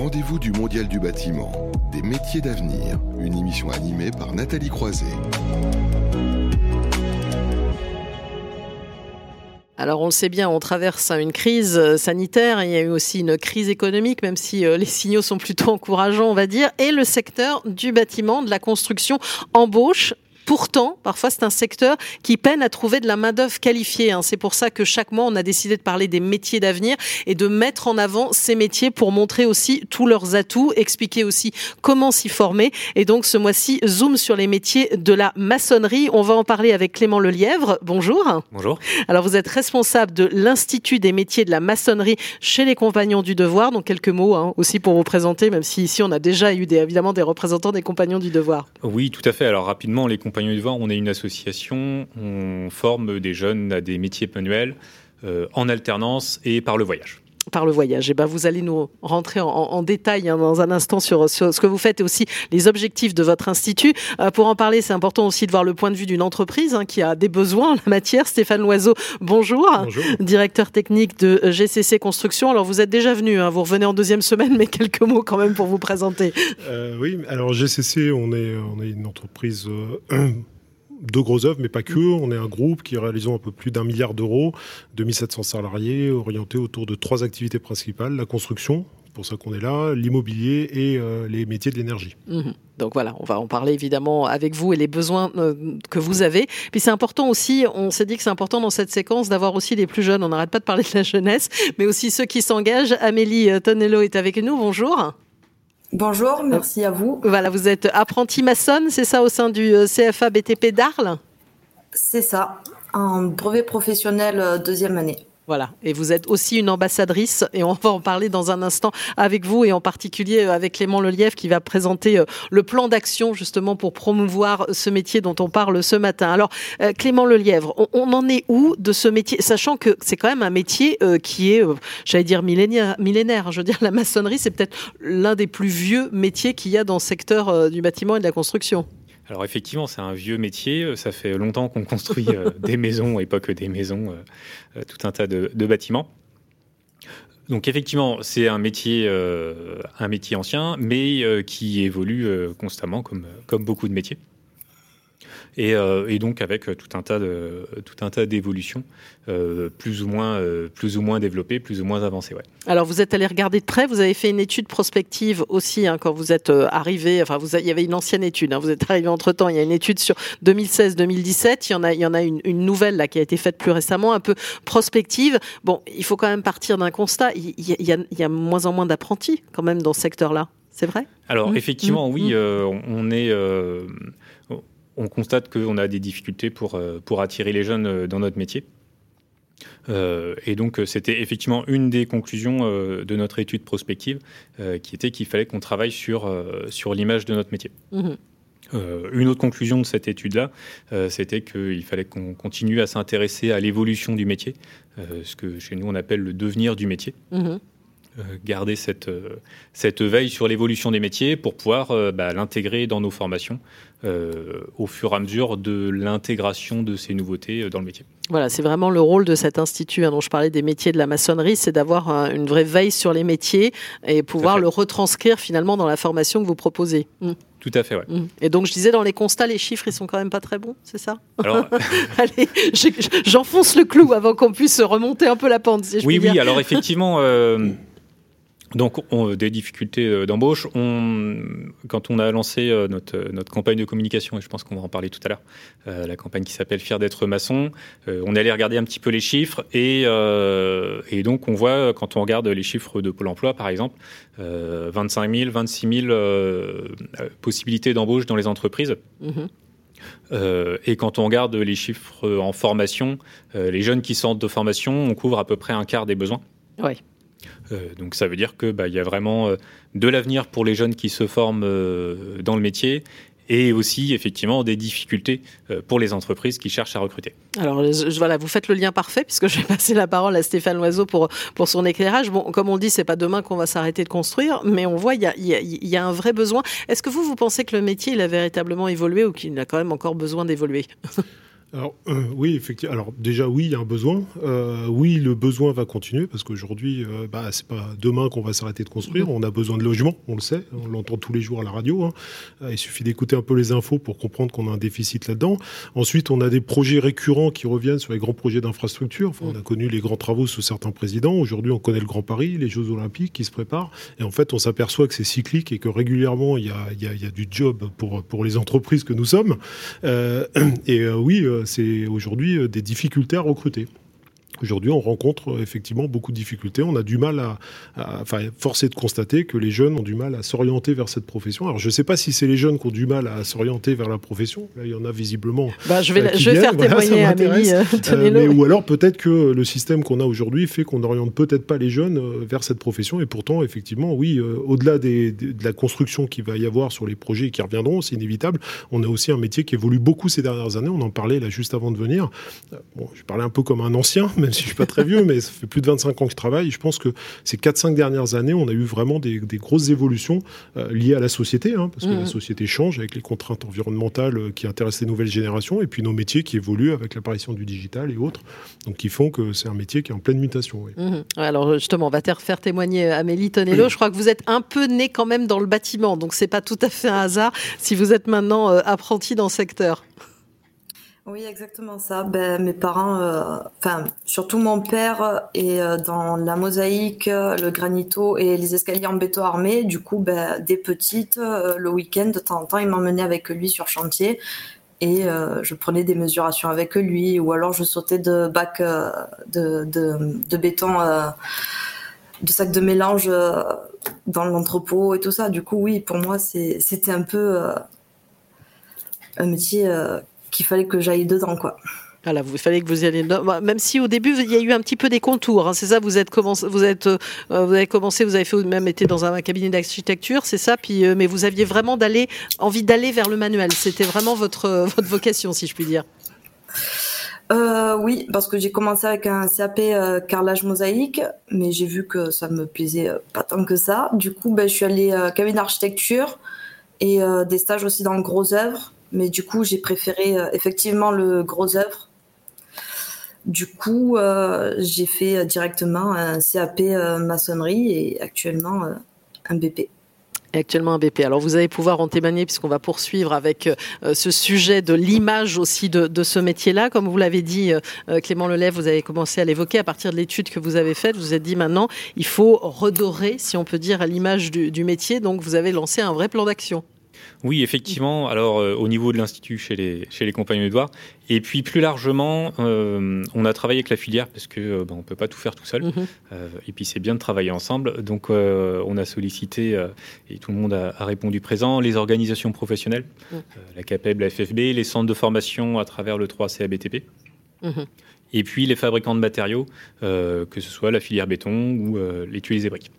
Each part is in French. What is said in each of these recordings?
rendez-vous du Mondial du bâtiment, des métiers d'avenir, une émission animée par Nathalie Croiset. Alors on le sait bien, on traverse une crise euh, sanitaire, il y a eu aussi une crise économique, même si euh, les signaux sont plutôt encourageants, on va dire, et le secteur du bâtiment, de la construction embauche Pourtant, parfois, c'est un secteur qui peine à trouver de la main-d'œuvre qualifiée. Hein. C'est pour ça que chaque mois, on a décidé de parler des métiers d'avenir et de mettre en avant ces métiers pour montrer aussi tous leurs atouts, expliquer aussi comment s'y former. Et donc, ce mois-ci, zoom sur les métiers de la maçonnerie. On va en parler avec Clément Lelièvre. Bonjour. Bonjour. Alors, vous êtes responsable de l'Institut des métiers de la maçonnerie chez les Compagnons du Devoir. Donc, quelques mots hein, aussi pour vous présenter, même si ici, on a déjà eu des, évidemment des représentants des Compagnons du Devoir. Oui, tout à fait. Alors, rapidement, les Compagnons on est une association, on forme des jeunes à des métiers manuels euh, en alternance et par le voyage par le voyage. Et eh ben, vous allez nous rentrer en, détail hein, dans un instant sur, ce que vous faites et aussi les objectifs de votre institut. Euh, pour en parler, c'est important aussi de voir le point de vue d'une entreprise hein, qui a des besoins en la matière. Stéphane Loiseau, bonjour. bonjour. Directeur technique de GCC Construction. Alors vous êtes déjà venu, hein, vous revenez en deuxième semaine, mais quelques mots quand même pour vous présenter. Euh, oui, alors GCC, on est, on est une entreprise... Euh, de gros œuvres, mais pas que. On est un groupe qui réalisons un peu plus d'un milliard d'euros, 2700 salariés, orientés autour de trois activités principales la construction, pour ça qu'on est là, l'immobilier et euh, les métiers de l'énergie. Mhm. Donc voilà, on va en parler évidemment avec vous et les besoins euh, que vous avez. Puis c'est important aussi, on s'est dit que c'est important dans cette séquence d'avoir aussi les plus jeunes. On n'arrête pas de parler de la jeunesse, mais aussi ceux qui s'engagent. Amélie euh, Tonello est avec nous. Bonjour. Bonjour, merci à vous. Voilà, vous êtes apprenti maçonne, c'est ça, au sein du euh, CFA BTP d'Arles? C'est ça, un brevet professionnel euh, deuxième année. Voilà. Et vous êtes aussi une ambassadrice, et on va en parler dans un instant avec vous, et en particulier euh, avec Clément Lelièvre qui va présenter euh, le plan d'action justement pour promouvoir ce métier dont on parle ce matin. Alors, euh, Clément Lelièvre, on, en est où de ce métier Sachant que c'est quand même un métier qui est, j'allais dire, millénaire, millénaire. Je veux dire, la maçonnerie, c'est peut-être l'un des plus vieux métiers qu'il y a dans le secteur du bâtiment et de la construction. Alors effectivement, c'est un vieux métier. Ça fait longtemps qu'on construit euh, des maisons et pas que des maisons, euh, euh, tout un tas de, bâtiments. Donc effectivement, c'est un métier, un métier ancien, mais qui évolue constamment, comme, comme beaucoup de métiers. Euh, et, donc avec euh, tout un tas de tout un tas d'évolutions euh, plus ou moins plus ou moins développées, plus ou moins avancées. Ouais. Alors vous êtes allé regarder de près, vous avez fait une étude prospective aussi hein, quand vous êtes arrivé. Enfin, vous il y avait une ancienne étude. Hein, vous êtes arrivé entre temps. Il y a une étude sur 2016-2017. Il y en a il y en a une, nouvelle là qui a été faite plus récemment, un peu prospective. Bon, il faut quand même partir d'un constat. Il y, a, il y a moins en moins d'apprentis quand même dans ce secteur-là. C'est vrai? Alors mmh. effectivement, mmh. oui, mmh. on est on constate qu'on a des difficultés pour, euh, pour attirer les jeunes euh, dans notre métier. Euh, et donc, c'était effectivement une des conclusions de notre étude prospective, qui était qu'il fallait qu'on travaille sur, sur l'image de notre métier. Mmh. une autre conclusion de cette étude-là, c'était qu'il fallait qu'on continue à s'intéresser à l'évolution du métier, ce que chez nous on appelle le devenir du métier. Mmh. Garder cette, cette veille sur l'évolution des métiers pour pouvoir bah, l'intégrer dans nos formations euh, au fur et à mesure de l'intégration de ces nouveautés euh, dans le métier. Voilà, c'est vraiment le rôle de cet institut hein, dont je parlais des métiers de la maçonnerie, c'est d'avoir une vraie veille sur les métiers et pouvoir le retranscrire finalement dans la formation que vous proposez. Mmh. Tout à fait, ouais. Mmh. Et donc je disais dans les constats, les chiffres ils sont quand même pas très bons, c'est ça? Alors... Allez, j'enfonce le clou avant qu'on puisse remonter un peu la pente. Si je oui, oui. Alors effectivement. Euh, donc, on, des difficultés euh, d'embauche. On, quand on a lancé euh, notre, notre campagne de communication, et je pense qu'on va en parler tout à l'heure, euh, la campagne qui s'appelle Fier d'être maçon, on est allé regarder un petit peu les chiffres et, et, donc on voit, quand on regarde les chiffres de Pôle emploi, par exemple, 25 000, 26 000 possibilités d'embauche dans les entreprises. Mm-hmm. et quand on regarde les chiffres en formation, les jeunes qui sortent de formation, on couvre à peu près un quart des besoins. Oui. Euh, donc ça veut dire que bah, y a vraiment euh, de l'avenir pour les jeunes qui se forment euh, dans le métier et aussi effectivement des difficultés pour les entreprises qui cherchent à recruter. Alors voilà, vous faites le lien parfait puisque je vais passer la parole à Stéphane Loiseau pour, pour son éclairage. Bon, comme on dit, c'est pas demain qu'on va s'arrêter de construire, mais on voit il y a, y a, un vrai besoin. Est-ce que vous, vous pensez que le métier il a véritablement évolué ou qu'il a quand même encore besoin d'évoluer? Alors euh, oui, effectivement. Alors déjà oui, il y a un besoin. Euh, oui, le besoin va continuer parce qu'aujourd'hui, euh, bah, c'est pas demain qu'on va s'arrêter de construire. Mm-hmm. On a besoin de logements, on le sait, on l'entend tous les jours à la radio. Hein. Euh, il suffit d'écouter un peu les infos pour comprendre qu'on a un déficit là-dedans. Ensuite, on a des projets récurrents qui reviennent sur les grands projets d'infrastructure. Enfin, On a connu les grands travaux sous certains présidents. Aujourd'hui, on connaît le Grand Paris, les Jeux Olympiques qui se préparent. Et en fait, on s'aperçoit que c'est cyclique et que régulièrement, il y a, y a, y a du job pour pour les entreprises que nous sommes. et oui c'est aujourd'hui euh, des difficultés à recruter. Aujourd'hui, on rencontre euh, effectivement beaucoup de difficultés. On a du mal à, enfin, force est de constater que les jeunes ont du mal à s'orienter vers cette profession. Alors, je ne sais pas si c'est les jeunes qui ont du mal à s'orienter vers la profession. Là, il y en a visiblement. Bah, je vais, euh, je vais faire témoigner à Amélie. Euh, ou alors peut-être que le système qu'on a aujourd'hui fait qu'on n'oriente peut-être pas les jeunes vers cette profession. Et pourtant, effectivement, oui, au-delà des, de la construction qu'il va y avoir sur les projets qui reviendront, c'est inévitable. On a aussi un métier qui évolue beaucoup ces dernières années. On en parlait là juste avant de venir. Bon, je parlais un peu comme un ancien, même si je suis pas très vieux, mais ça fait plus de 25 ans que je travaille. je pense que ces 4-5 dernières années, on a eu vraiment des, grosses évolutions euh, liées à la société, hein, parce que la mmh. société change avec les contraintes environnementales euh, qui intéressent les nouvelles générations, et puis nos métiers qui évoluent avec l'apparition du digital et autres, donc qui font que c'est un métier qui est en pleine mutation. Mmh. Alors justement, on va te faire témoigner Amélie Tonello. Je crois que vous êtes un peu né quand même dans le bâtiment, donc c'est pas tout à fait un hasard si vous êtes maintenant euh, apprenti dans le secteur. Oui, exactement ça. Ben, mes parents, euh, enfin, surtout mon père est euh, dans la mosaïque, euh, le granito et les escaliers en béton armé. Du coup, ben, des petites, le week-end, de temps en temps, il m'emmenait avec lui sur chantier et je prenais des mesurations avec lui ou alors je sautais de bacs de, béton, de sacs de mélange dans l'entrepôt et tout ça. Du coup, oui, pour moi, c'était un peu un métier qu'il fallait que j'aille dedans, quoi. Voilà, vous, il fallait que vous y alliez dedans. Bah, même si au début il y a eu un petit peu des contours, hein, c'est ça. Vous êtes commencé, vous êtes, euh, vous avez commencé, vous avez fait même été dans un cabinet d'architecture, c'est ça. Puis, euh, mais vous aviez vraiment d'aller, envie d'aller vers le manuel. C'était vraiment votre votre vocation, si je puis dire. Euh, oui, parce que j'ai commencé avec un CAP carrelage mosaïque, mais j'ai vu que ça me plaisait pas tant que ça. Du coup, ben, je suis allée cabinet d'architecture et des stages aussi dans le gros œuvre. Mais du coup, j'ai préféré euh, effectivement le gros œuvre. Du coup, euh, j'ai fait directement un CAP euh, maçonnerie et actuellement un BP actuellement un BP. Alors vous allez pouvoir en témoigner puisqu'on va poursuivre avec ce sujet de l'image aussi de, ce métier-là. Comme vous l'avez dit, Clément Lelève, vous avez commencé à l'évoquer à partir de l'étude que vous avez faite. Vous vous êtes dit maintenant, il faut redorer, si on peut dire, l'image du métier. Donc vous avez lancé un vrai plan d'action. Oui, effectivement. Alors, euh, au niveau de l'Institut, chez les, chez les compagnons d'Edouard. Et puis, plus largement, euh, on a travaillé avec la filière parce que euh, on ne peut pas tout faire tout seul. Mhm. et puis, c'est bien de travailler ensemble. Donc, on a sollicité, et tout le monde a, répondu présent, les organisations professionnelles, mhm. la CAPEB, la FFB, les centres de formation à travers le 3CABTP. Mhm. Et puis, les fabricants de matériaux, que ce soit la filière béton ou les tuiles et briques.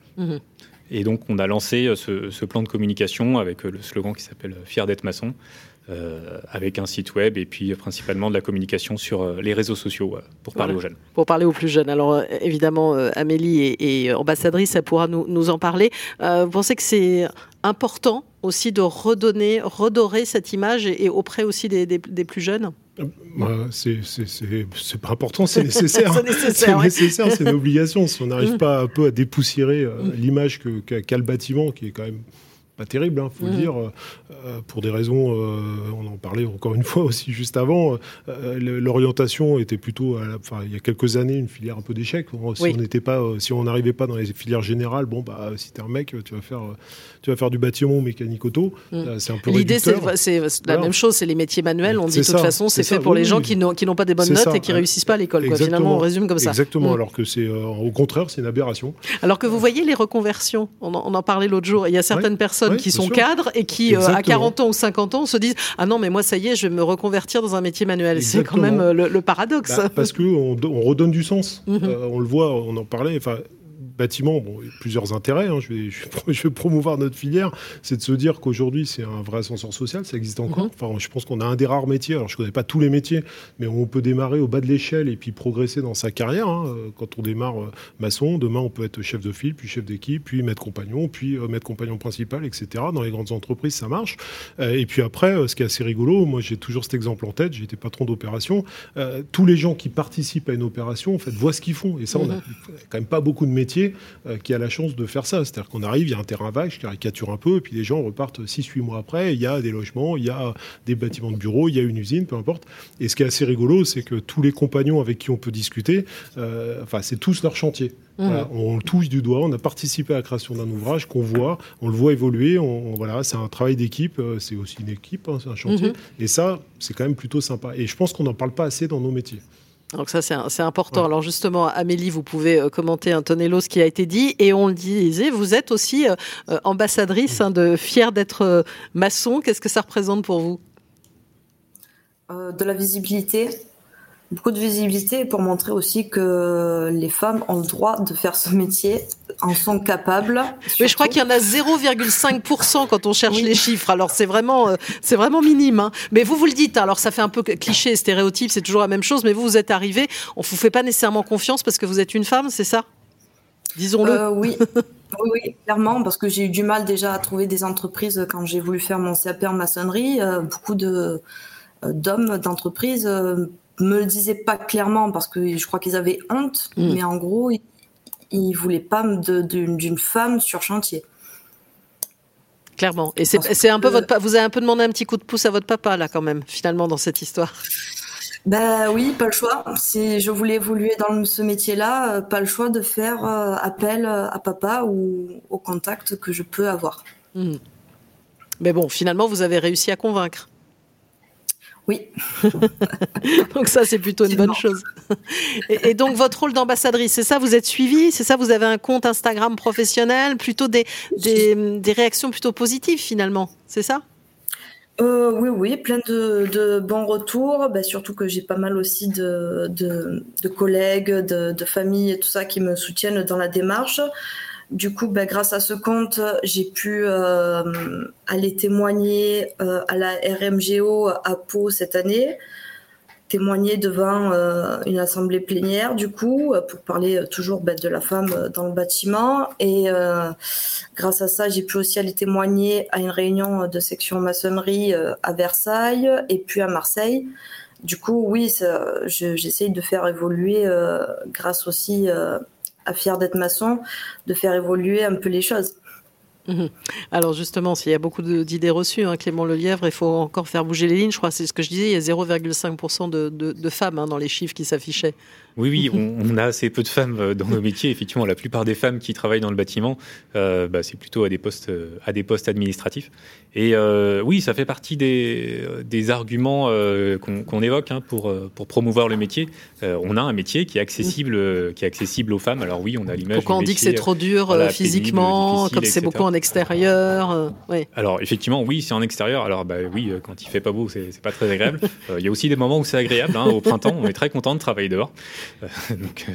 Et donc, on a lancé euh, ce, plan de communication avec euh, le slogan qui s'appelle euh, Fier d'être maçon, avec un site web et puis principalement de la communication sur les réseaux sociaux pour parler aux jeunes. Pour parler aux plus jeunes. Alors, évidemment, Amélie est, ambassadrice, elle pourra nous, en parler. vous pensez que c'est important aussi de redonner, redorer cette image et, auprès aussi des, plus jeunes? Bah, c'est pas important, c'est nécessaire. c'est nécessaire, c'est une obligation. Si on n'arrive mm. pas un peu à dépoussiérer mm. l'image qu'a le bâtiment, qui est quand même pas terrible, il hein, faut le mm. dire, euh, pour des raisons, euh, on en parlait encore une fois aussi juste avant, euh, l'orientation était plutôt, enfin, il y a quelques années, une filière un peu d'échec. Si on n'était pas, si on n'arrivait pas dans les filières générales, bon bah, si t'es un mec, tu vas faire, tu vas faire du bâtiment mécanique auto. Mm. C'est un peu L'idée, c'est la même chose, c'est les métiers manuels. On dit de toute façon, c'est fait pour les gens qui n'ont pas des bonnes notes et qui réussissent pas à l'école. Finalement, on résume comme ça. Exactement. Mm. Alors que c'est, au contraire, c'est une aberration. Alors que vous voyez les reconversions, on en, parlait l'autre jour. Il y a certaines personnes qui sont cadres et qui, euh, à 40 ans ou 50 ans, se disent Ah non, mais moi, ça y est, je vais me reconvertir dans un métier manuel. C'est quand même euh, le, paradoxe. Bah, parce qu'on on redonne du sens. Mhm. Euh, on le voit, on en parlait. Enfin, bâtiment, bon, plusieurs intérêts. Hein, je, vais, je, vais, promouvoir notre filière, c'est de se dire qu'aujourd'hui c'est un vrai ascenseur social, ça existe encore. Mhm. Enfin, je pense qu'on a un des rares métiers. Alors je connais pas tous les métiers, mais on peut démarrer au bas de l'échelle et puis progresser dans sa carrière. Hein. Quand on démarre maçon, demain on peut être chef de file, puis chef d'équipe, puis maître compagnon, puis maître compagnon principal, etc. Dans les grandes entreprises, ça marche. et puis après, ce qui est assez rigolo, moi j'ai toujours cet exemple en tête. J'ai été patron d'opération. tous les gens qui participent à une opération, en fait, voient ce qu'ils font. Et ça, on a mhm. quand même pas beaucoup de métiers euh, qui a la chance de faire ça. C'est-à-dire qu'on arrive, il y a un terrain vague, je caricature un peu, et puis les gens repartent 6-8 mois après, il y a des logements, il y a des bâtiments de bureaux, il y a une usine, peu importe. Et ce qui est assez rigolo, c'est que tous les compagnons avec qui on peut discuter, euh, enfin, c'est tous leur chantier. Mhm. on le touche du doigt, on a participé à la création d'un ouvrage qu'on voit, on le voit évoluer, on, voilà, c'est un travail d'équipe, euh, c'est aussi une équipe, hein, c'est un chantier. Mhm. Et ça, c'est quand même plutôt sympa. Et je pense qu'on n'en parle pas assez dans nos métiers. Donc ça, c'est important. Alors justement, Amélie, vous pouvez euh, commenter un tonello ce qui a été dit. Et on le disait, vous êtes aussi euh, euh, ambassadrice hein, de fière d'être maçon. Qu'est-ce que ça représente pour vous? De la visibilité beaucoup de visibilité pour montrer aussi que les femmes ont le droit de faire ce métier, en sont capables. Mais je crois qu'il y en a 0,5% quand on cherche les chiffres. Alors c'est vraiment, euh, c'est vraiment minime. Hein. Mais vous vous le dites. Alors ça fait un peu cliché, stéréotype, c'est toujours la même chose. Mais vous vous êtes arrivé, on vous fait pas nécessairement confiance parce que vous êtes une femme, c'est ça? Disons-le. Euh, oui. oui. clairement, parce que j'ai eu du mal déjà à trouver des entreprises quand j'ai voulu faire mon CAP en maçonnerie. Euh, beaucoup de d'hommes d'entreprise me le disaient pas clairement parce que je crois qu'ils avaient honte, mm. mais en gros, ils, ils voulaient pas d'une femme sur chantier. Clairement. Et c'est un peu votre, vous avez un peu demandé un petit coup de pouce à votre papa là quand même, finalement dans cette histoire. Ben oui, pas le choix. Si je voulais évoluer dans ce métier-là, euh, pas le choix de faire euh, appel euh, à papa ou au contact que je peux avoir. Mm. Mais bon, finalement, vous avez réussi à convaincre. Oui. donc ça, c'est plutôt une bonne chose. Et, donc votre rôle d'ambassadrice, c'est ça Vous êtes suivie C'est ça Vous avez un compte Instagram professionnel Plutôt des, des, réactions plutôt positives finalement, c'est ça? Euh, oui, oui, plein de, bons retours. Bah, surtout que j'ai pas mal aussi de, de, collègues, de, de familles et tout ça qui me soutiennent dans la démarche. Du coup, ben, grâce à ce compte, j'ai pu euh, aller témoigner euh, à la RMGO à Pau cette année, témoigner devant euh, une assemblée plénière, du coup, pour parler toujours ben, de la femme dans le bâtiment. Et grâce à ça, j'ai pu aussi aller témoigner à une réunion de section maçonnerie à Versailles et puis à Marseille. Du coup, oui, j'essaye de faire évoluer grâce aussi Fier d'être maçon, de faire évoluer un peu les choses. Mhm. Alors justement, s'il y a beaucoup d'idées reçues, hein, Clément Lelièvre, il faut encore faire bouger les lignes. Je crois, c'est ce que je disais, il y a 0,5% de, de, femmes hein, dans les chiffres qui s'affichaient. Oui, oui, on, a assez peu de femmes euh, dans nos métiers. Effectivement, la plupart des femmes qui travaillent dans le bâtiment, euh, bah, c'est plutôt à des postes, euh, à des postes administratifs. Et oui, ça fait partie des, des arguments qu'on évoque hein, pour, pour promouvoir le métier. on a un métier qui est accessible, qui est accessible aux femmes. Alors oui, on a l'image. Pourquoi on dit que c'est trop dur physiquement, comme c'est beaucoup en extérieur oui. Alors effectivement, oui, c'est en extérieur. Alors bah, oui, quand il fait pas beau, c'est pas très agréable. Il y a aussi des moments où c'est agréable. Hein, au printemps, on est très content de travailler dehors. donc, euh,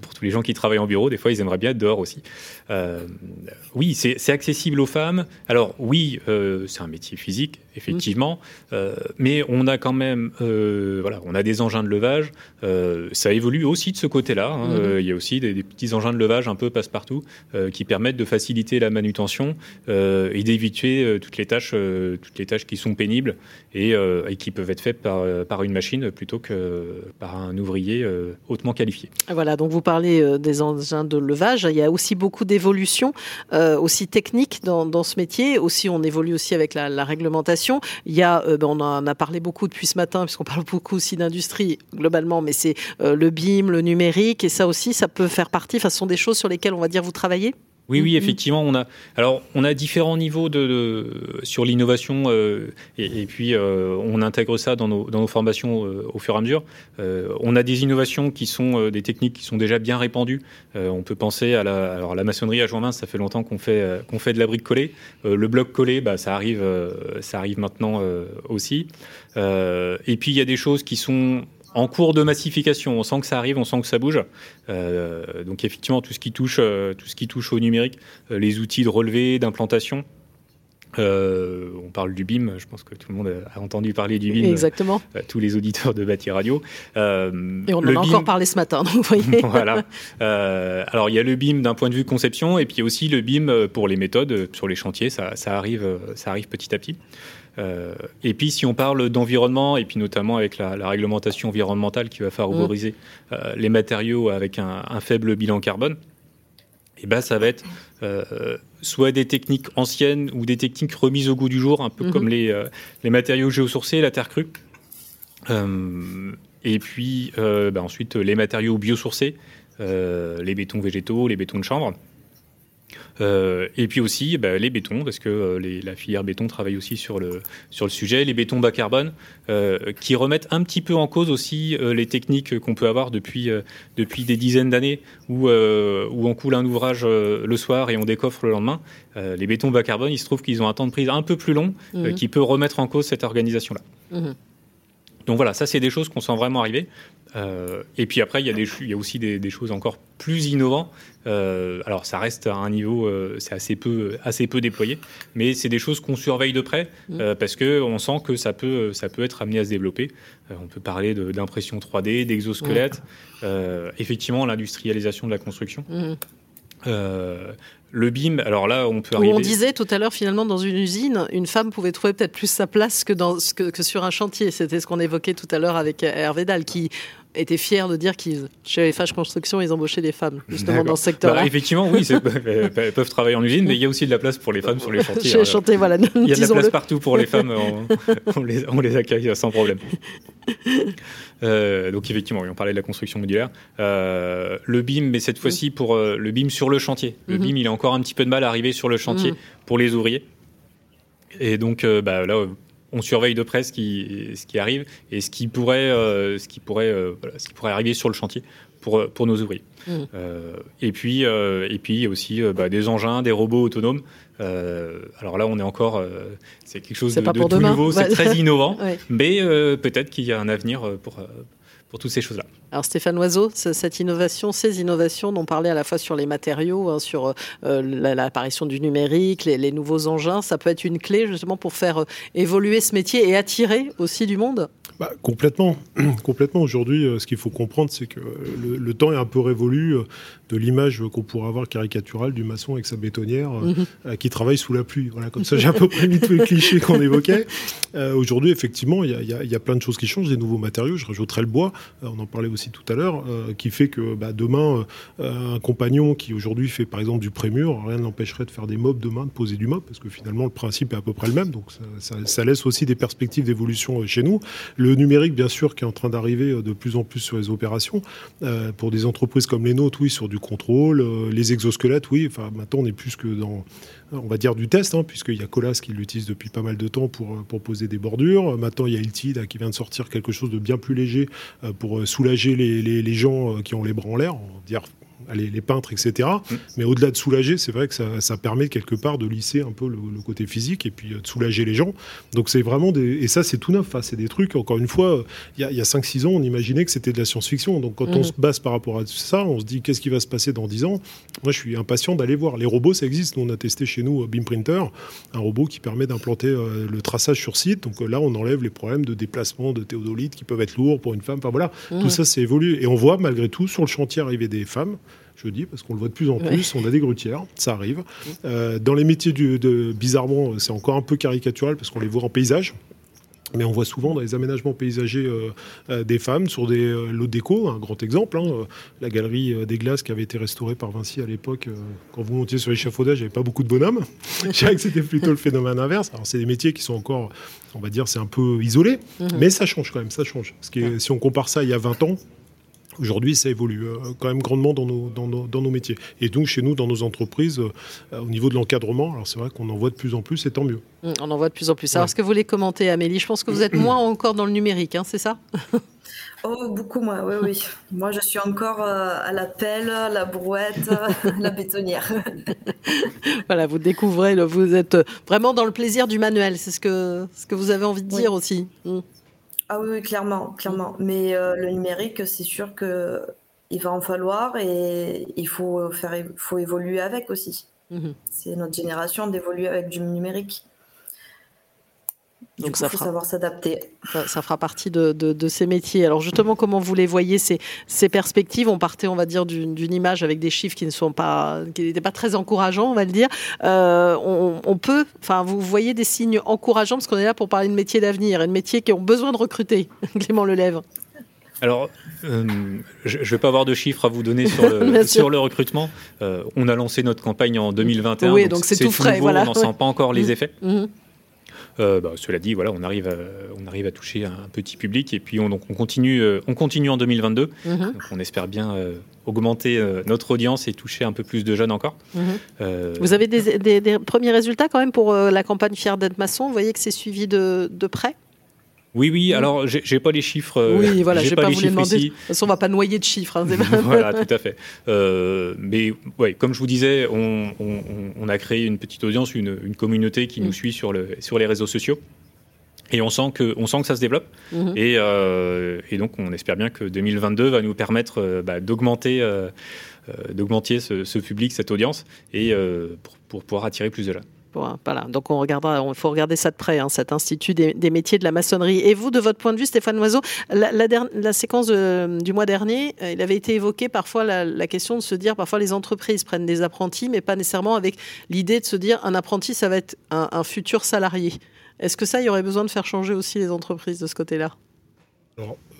pour tous les gens qui travaillent en bureau, des fois, ils aimeraient bien être dehors aussi. Euh, oui, c'est accessible aux femmes. Alors oui, euh, c'est un métier physique, effectivement, euh, mais on a quand même, voilà, on a des engins de levage. ça évolue aussi de ce côté-là. Hein. Mhm. il y a aussi des, petits engins de levage un peu passe-partout qui permettent de faciliter la manutention et d'éviter toutes les tâches, toutes les tâches qui sont pénibles et, et qui peuvent être faites par, par une machine plutôt que par un ouvrier hautement qualifié. Voilà, donc vous parlez des engins de levage. Il y a aussi beaucoup des évolution euh, aussi technique dans, dans, ce métier. Aussi, on évolue aussi avec la, la réglementation. Il y a, euh, ben on en a parlé beaucoup depuis ce matin, puisqu'on parle beaucoup aussi d'industrie globalement, mais c'est euh, le BIM, le numérique, et ça aussi, ça peut faire partie. Enfin, sont des choses sur lesquelles on va dire vous travaillez? Oui, oui, mm-hmm. effectivement, on a. Alors, on a différents niveaux de, sur l'innovation, euh, et, puis euh, on intègre ça dans nos, dans nos formations euh, au fur et à mesure. on a des innovations qui sont des techniques qui sont déjà bien répandues. on peut penser à la, alors la maçonnerie à joint mince, ça fait longtemps qu'on fait qu'on fait de la brique collée. le bloc collé, bah, ça arrive, ça arrive maintenant aussi. et puis il y a des choses qui sont en cours de massification. On sent que ça arrive, on sent que ça bouge. donc effectivement, tout ce qui touche, tout ce qui touche au numérique, les outils de relevé, d'implantation, euh, on parle du BIM, je pense que tout le monde a entendu parler du BIM. Exactement. Euh, tous les auditeurs de Bâti Radio. Euh, et on en a encore parlé ce matin, donc vous voyez. voilà. alors il y a le BIM d'un point de vue conception, et puis aussi le BIM pour les méthodes sur les chantiers. Ça, arrive, ça arrive petit à petit. Et puis, si on parle d'environnement, et puis notamment avec la, réglementation environnementale qui va favoriser mmh. les matériaux avec un, un, faible bilan carbone, et eh ben, ça va être soit des techniques anciennes ou des techniques remises au goût du jour, un peu mhm. comme les, euh, les, matériaux géosourcés, la terre crue. Euh, et puis euh, bah, ensuite les matériaux biosourcés, les bétons végétaux, les bétons de chambre. Euh, et puis aussi bah, les bétons, parce que euh, la filière béton travaille aussi sur le, sur le sujet, les bétons bas carbone, euh, qui remettent un petit peu en cause aussi les techniques qu'on peut avoir depuis, depuis des dizaines d'années, où, où on coule un ouvrage le soir et on décoffre le lendemain. les bétons bas carbone, il se trouve qu'ils ont un temps de prise un peu plus long, mmh. qui peut remettre en cause cette organisation-là. Mmh. Donc voilà, ça c'est des choses qu'on sent vraiment arriver. Euh, et puis après, il y a, des, il y a aussi des, choses encore plus innovantes. Euh, alors ça reste à un niveau, euh, c'est assez peu, assez peu déployé, mais c'est des choses qu'on surveille de près mmh. parce qu'on sent que ça peut, ça peut être amené à se développer. on peut parler d'impression 3D, d'exosquelettes, effectivement l'industrialisation de la construction. Mmh. Le BIM, alors là, on peut arriver. on disait tout à l'heure, finalement, dans une usine, une femme pouvait trouver peut-être plus sa place que, dans, que, que sur un chantier. C'était ce qu'on évoquait tout à l'heure avec Hervé Dahl, qui était fier de dire qu'ils, chez FH Construction, ils embauchaient des femmes, justement, dans ce secteur-là. Bah, effectivement, oui, elles peuvent travailler en usine, mais il y a aussi de la place pour les femmes sur les chantiers. Chez voilà. Il y a de la place partout pour les femmes, on, les, on les, accueille sans problème. Euh, donc effectivement, on parlait de la construction modulaire. Euh, le BIM, mais cette fois-ci pour euh, le BIM sur le chantier. Le mhm. BIM, il a encore un petit peu de mal à arriver sur le chantier mhm. pour les ouvriers. Et donc bah, là, on surveille de près ce qui, ce qui arrive et ce qui pourrait, euh, ce qui pourrait, euh, ce qui pourrait arriver sur le chantier pour, pour nos ouvriers. Mmh. Euh, et puis, et puis il y a aussi bah, des engins, des robots autonomes. alors là, on est encore, c'est quelque chose de, tout nouveau, c'est très innovant, mais peut-être qu'il y a un avenir pour pour toutes ces choses-là. Alors Stéphane Oiseau, cette innovation, ces innovations dont on parlait à la fois sur les matériaux, hein, sur euh, l'apparition du numérique, les, nouveaux engins, ça peut être une clé justement pour faire euh, évoluer ce métier et attirer aussi du monde? Bah, Complètement. complètement. Aujourd'hui, euh, ce qu'il faut comprendre, c'est que le, temps est un peu révolu de l'image qu'on pourrait avoir caricaturale du maçon avec sa bétonnière mhm. qui travaille sous la pluie. Voilà, comme ça, j'ai un peu mis tous les clichés qu'on évoquait. Aujourd'hui, effectivement, il y, y, a plein de choses qui changent, des nouveaux matériaux. Je rajouterai le bois. on en parlait aussi tout à l'heure, euh, qui fait que bah, demain, euh, un compagnon qui aujourd'hui fait par exemple du prémur, rien ne l'empêcherait de faire des mobs demain, de poser du mob, parce que finalement le principe est à peu près le même, donc ça, laisse aussi des perspectives d'évolution euh, chez nous. Le numérique, bien sûr, qui est en train d'arriver de plus en plus sur les opérations, pour des entreprises comme les nôtres, oui, sur du contrôle, les exosquelettes, oui, enfin maintenant on est plus que dans on va dire du test, hein, puisqu'il y a Colas qui l'utilise depuis pas mal de temps pour, pour poser des bordures. Maintenant, il y a Iltid qui vient de sortir quelque chose de bien plus léger pour euh, soulager les, les, gens euh, qui ont les bras en l'air, dire les, peintres, etc. Mm. Mais au-delà de soulager, c'est vrai que ça, permet quelque part de lisser un peu le, côté physique et puis de soulager les gens. Donc c'est vraiment des... Et ça, c'est tout neuf. Hein. C'est des trucs, encore une fois, il y a, a 5-6 ans, on imaginait que c'était de la science-fiction. Donc quand on mm. se base par rapport à ça, on se dit qu'est-ce qui va se passer dans 10 ans? Moi, je suis impatient d'aller voir. Les robots, ça existe. Nous, on a testé chez nous Beam Printer, un robot qui permet d'implanter euh, le traçage sur site. Donc euh, là, on enlève les problèmes de déplacement de théodolite qui peuvent être lourds pour une femme. Enfin voilà, mm. tout ça, c'est évolué. Et on voit malgré tout sur le chantier arriver des femmes je dis, parce qu'on le voit de plus en plus. On a des grutières, ça arrive. Euh, dans les métiers du, de, bizarrement, c'est encore un peu caricatural parce qu'on les voit en paysage. Mais on voit souvent dans les aménagements paysagers euh, euh, des femmes sur des lots déco, un grand exemple, hein, la galerie des glaces qui avait été restaurée par Vinci à l'époque. quand vous montiez sur l'échafaudage, il n'y avait pas beaucoup de bonhommes. Je dirais que c'était plutôt le phénomène inverse. Alors c'est des métiers qui sont encore, on va dire, c'est un peu isolé, mhm. mais ça change quand même, ça change. Parce que si on compare ça il y a 20 ans, Aujourd'hui, ça évolue euh, quand même grandement dans nos, dans, nos, métiers. Et donc, chez nous, dans nos entreprises, euh, au niveau de l'encadrement, alors c'est vrai qu'on en voit de plus en plus, et tant mieux. Mmh, on en voit de plus en plus. Alors, est-ce que vous voulez commenter, Amélie? Je pense que vous êtes moins encore dans le numérique, hein, c'est ça? Oh, beaucoup moins, oui, oui. Moi, je suis encore euh, à la pelle, la brouette, la bétonnière. voilà, vous découvrez, vous êtes vraiment dans le plaisir du manuel. C'est ce que, ce que vous avez envie de dire aussi. Mmh. Ah oui, clairement, clairement. Mais le numérique, c'est sûr que il va en falloir et il faut faire, faut évoluer avec aussi. Mhm. C'est notre génération d'évoluer avec du numérique. Donc ça faut savoir s'adapter. Ça, fera partie de, de, ces métiers. Alors justement, comment vous les voyez ces, ces perspectives? On partait, on va dire, d'une image avec des chiffres qui ne sont pas, qui n'étaient pas très encourageants, on va le dire. Euh, on, peut, enfin, vous voyez des signes encourageants? Parce qu'on est là pour parler de métiers d'avenir et de métiers qui ont besoin de recruter. Clément Lelève. Alors, euh, je ne vais pas avoir de chiffres à vous donner sur le, sur le recrutement. Euh, on a lancé notre campagne en 2021. Oui, donc c'est tout frais. voilà. On n'en sent pas encore les mmh. effets. Mmh. Euh, bah, cela dit, voilà, on arrive, à, on arrive à toucher un petit public et puis on, donc on continue, on continue en 2022. Mmh. Donc on espère bien augmenter notre audience et toucher un peu plus de jeunes encore. Vous avez des, des, premiers résultats quand même pour la campagne Fier d'être maçon? Vous voyez que c'est suivi de, de près? Oui, oui. Alors, j'ai pas les chiffres. Euh, oui, voilà, j'ai pas, pas vous les demander. De toute façon, on va pas noyer de chiffres. Hein, voilà, tout à fait. Euh, mais ouais, comme je vous disais, on, on, a créé une petite audience, une, une communauté qui nous mm. suit sur, le, sur les réseaux sociaux. Et on sent que, on sent que ça se développe. Mm-hmm. Et, euh, et, donc, on espère bien que 2022 va nous permettre bah, d'augmenter d'augmenter ce, ce, public, cette audience, et pour, pour pouvoir attirer plus de jeunes. Donc on regardera, il faut regarder ça de près, hein, cet institut des, métiers de la maçonnerie. Et vous, de votre point de vue, Stéphane Oiseau, la, séquence du mois dernier, euh, il avait été évoqué parfois la, question de se dire, parfois les entreprises prennent des apprentis, mais pas nécessairement avec l'idée de se dire, un apprenti, ça va être un, futur salarié. Est-ce que ça, il y aurait besoin de faire changer aussi les entreprises de ce côté-là?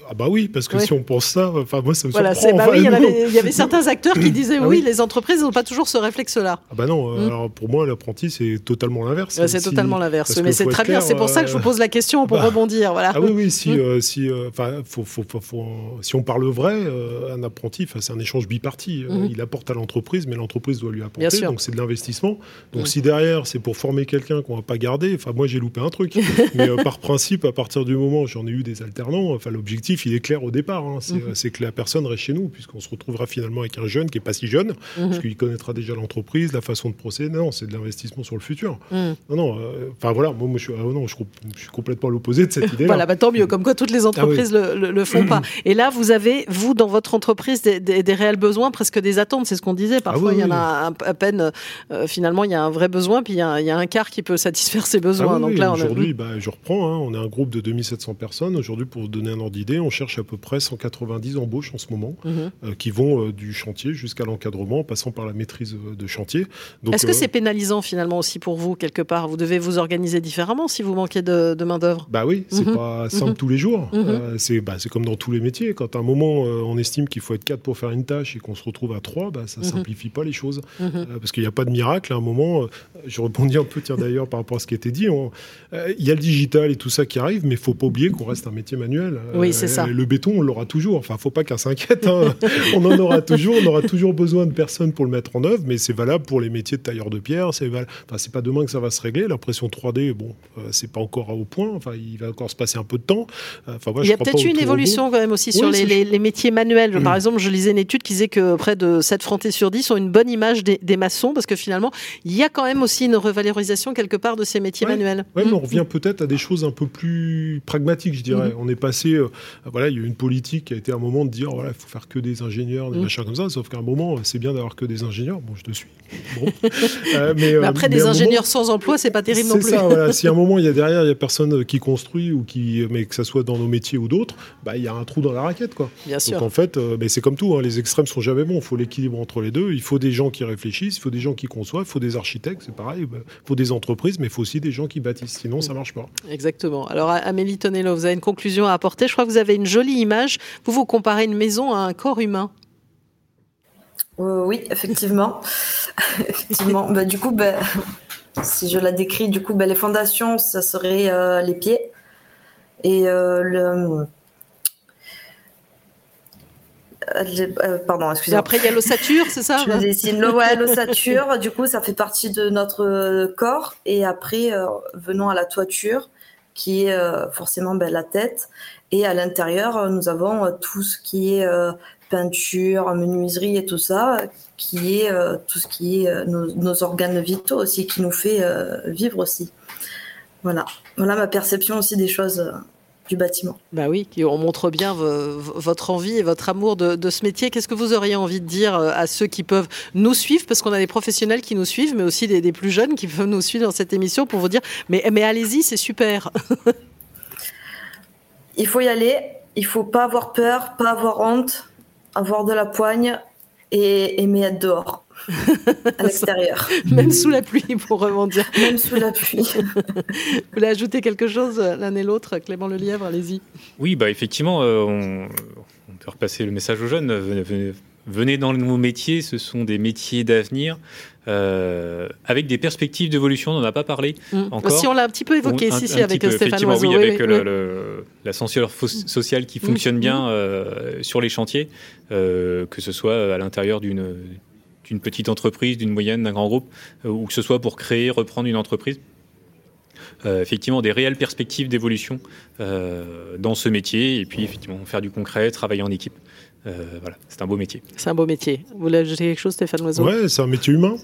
Ah bah oui, parce que si on pense ça, enfin moi ça me voilà, surprend. Bah oui, il, y avait, il y avait certains acteurs qui disaient ah oui, les entreprises n'ont pas toujours ce réflexe-là. Ah bah non, hmm. alors pour moi l'apprenti c'est totalement l'inverse. c'est totalement l'inverse, mais c'est très bien. C'est pour ça que je vous pose la question pour bah, rebondir. Voilà. Ah oui, oui, si, hmm. euh, si, euh, enfin, faut, faut, faut, si on parle vrai, euh, un apprenti, c'est un échange biparti. Hmm. Il apporte à l'entreprise, mais l'entreprise doit lui apporter. Donc c'est de l'investissement. Donc si derrière c'est pour former quelqu'un qu'on va pas garder, enfin moi j'ai loupé un truc. mais par principe, à partir du moment où j'en ai eu des alternants, enfin l'objectif il est clair au départ. Hein. Mhm. C'est que la personne reste chez nous, puisqu'on se retrouvera finalement avec un jeune qui n'est pas si jeune, mhm. parce qu'il connaîtra déjà l'entreprise, la façon de procéder. Non, c'est de l'investissement sur le futur. Mhm. Non, non. Euh, enfin voilà, moi, je, suis, ah, non, je, suis complètement à l'opposé de cette idée. voilà, bah, tant mieux. Comme quoi, toutes les entreprises ne ah le, font pas. Et là, vous avez, vous, dans votre entreprise, des, réels besoins, presque des attentes. C'est ce qu'on disait. Ah Parfois, il y en a à peine. Euh, finalement, il y a un vrai besoin, puis il y, a, un quart qui peut satisfaire ses besoins. Donc là, aujourd'hui, bah, je reprends. Hein. on est un groupe de 2700 personnes. Aujourd'hui, pour vous donner un ordre d'idée, on cherche à peu près 190 embauches en ce moment, mhm. euh, qui vont euh, du chantier jusqu'à l'encadrement, passant par la maîtrise euh, de chantier. Est-ce que c'est pénalisant finalement aussi pour vous, quelque part? Vous devez vous organiser différemment si vous manquez de, main-d'œuvre Bah oui, c'est mhm. pas simple mhm. tous les jours. c'est bah, comme dans tous les métiers. Quand à un moment, on estime qu'il faut être quatre pour faire une tâche et qu'on se retrouve à trois, bah, ça simplifie pas les choses. parce qu'il n'y a pas de miracle. À un moment, je rebondis un peu d'ailleurs par rapport à ce qui a été dit. Il y a le digital et tout ça qui arrive, mais il faut pas oublier qu'on reste un métier manuel. Oui, c'est ça. Le béton, on l'aura toujours. Enfin, faut pas qu'un s'inquiète. Hein. on en aura toujours, on aura toujours besoin de personnes pour le mettre en œuvre, mais c'est valable pour les métiers de tailleur de pierre. C'est enfin, c'est pas demain que ça va se régler. L'impression 3D, bon, euh, c'est pas encore au point. Enfin, il va encore se passer un peu de temps. Enfin, il y a peut-être une évolution quand même aussi sur les, métiers manuels. Par mm. exemple, je lisais une étude qui disait que près de 7 Français sur 10 ont une bonne image des, maçons, parce que finalement, il y a quand même aussi une revalorisation quelque part de ces métiers manuels. Oui, mais on mm. revient peut-être à des choses un peu plus pragmatiques, je dirais. Mm. On est passé, euh, voilà, il y a eu une politique qui a été un moment de dire, voilà, il faut faire que des ingénieurs, des mm. machins comme ça. Sauf qu'à un moment, c'est bien d'avoir que des ingénieurs. Bon, je te suis. Euh, mais, euh, après, des ingénieurs sans emploi, c'est pas terrible non plus. Ça, voilà. Si à un moment, il y a derrière, il y a personne qui construit ou qui, mais que ça soit dans nos métiers ou d'autres, bah, il y a un trou dans la raquette, quoi. Bien sûr. Donc en fait, euh, mais c'est comme tout, hein, les extrêmes sont jamais bons. Il faut l'équilibre entre les deux. Il faut des gens qui réfléchissent, il faut des gens qui conçoivent, il faut des architectes, c'est pareil. Il faut des entreprises, mais il faut aussi des gens qui bâtissent. Sinon, ça marche pas. Exactement. Alors, Amélie Tonello, vous avez une conclusion à apporter? Je crois que vous avez une jolie image. Vous vous comparez une maison à un corps humain. Euh, oui, effectivement. effectivement. Bah, du coup, bah, si je la décris, du coup, bah, les fondations, ça serait euh, les pieds. Et euh, le. pardon, excusez-moi. Après, il y a l'ossature, c'est ça? Je dessine l'ossature. du coup, ça fait partie de notre corps. Et après, venons à la toiture, qui est forcément la tête. Et à l'intérieur, nous avons tout ce qui est peinture, menuiserie et tout ça, qui est euh, tout ce qui est euh, nos, organes vitaux aussi, qui nous fait euh, vivre aussi. Voilà. Voilà ma perception aussi des choses du bâtiment. Bah oui, on montre bien votre envie et votre amour de, ce métier. Qu'est-ce que vous auriez envie de dire euh, à ceux qui peuvent nous suivre, parce qu'on a des professionnels qui nous suivent, mais aussi des, plus jeunes qui peuvent nous suivre dans cette émission pour vous dire, mais, mais allez-y, c'est super. il faut y aller, il faut pas avoir peur, pas avoir honte, avoir de la poigne et aimer être dehors. à l'extérieur. Même sous la pluie, pour rebondir. Même sous la pluie. Vous voulez ajouter quelque chose euh, l'un et l'autre Clément Lelièvre, allez-y. Oui, bah effectivement, euh, on, peut repasser le message aux jeunes. Venez, dans nos métiers, ce sont des métiers d'avenir. Euh, avec des perspectives d'évolution, on n'en a pas parlé mm. encore. Si on l'a un petit peu évoqué, si, si, avec Stéphane Oiseau. Oui, avec l'ascenseur social qui fonctionne mm. bien sur les chantiers, que ce soit à l'intérieur d'une d'une petite entreprise, d'une moyenne, d'un grand groupe, euh, ou que ce soit pour créer, reprendre une entreprise. Euh, effectivement des réelles perspectives d'évolution euh, dans ce métier et puis effectivement faire du concret, travailler en équipe. voilà, c'est un beau métier. C'est un beau métier. Vous voulez ajouter quelque chose, Stéphane Oiseau Ouais, c'est un métier humain.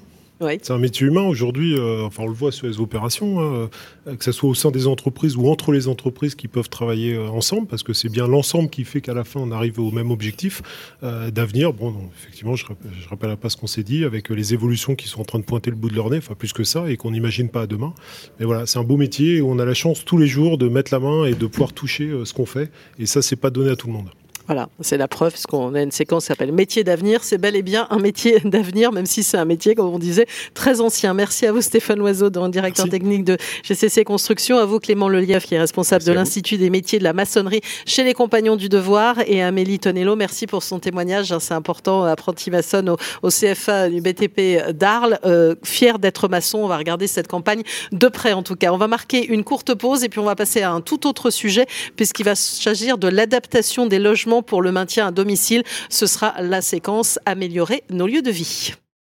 C'est un métier humain aujourd'hui, euh, enfin on le voit sur les opérations, hein, euh, que ce soit au sein des entreprises ou entre les entreprises qui peuvent travailler euh, ensemble, parce que c'est bien l'ensemble qui fait qu'à la fin on arrive au même objectif d'avenir. Bon, effectivement, je, ne rappelle pas ce qu'on s'est dit avec les évolutions qui sont en train de pointer le bout de leur nez, enfin plus que ça, et qu'on n'imagine pas à demain. Mais voilà, c'est un beau métier où on a la chance tous les jours de mettre la main et de pouvoir toucher ce qu'on fait, et ça c'est pas donné à tout le monde. Voilà, c'est la preuve, parce qu'on a une séquence qui s'appelle Métier d'avenir. C'est bel et bien un métier d'avenir, même si c'est un métier, comme on disait, très ancien. Merci à vous, Stéphane Loiseau, directeur technique de GCC Construction. À vous, Clément Lelièvre, qui est responsable de l'Institut des métiers de la maçonnerie chez les Compagnons du Devoir. Et Amélie Tonello, merci pour son témoignage. C'est important, apprenti maçonne au, CFA du BTP d'Arles. Euh, fier d'être maçon. On va regarder cette campagne de près, en tout cas. On va marquer une courte pause et puis on va passer à un tout autre sujet, puisqu'il va s'agir de l'adaptation des logements pour le maintien à domicile. Ce sera la séquence Améliorer nos lieux de vie.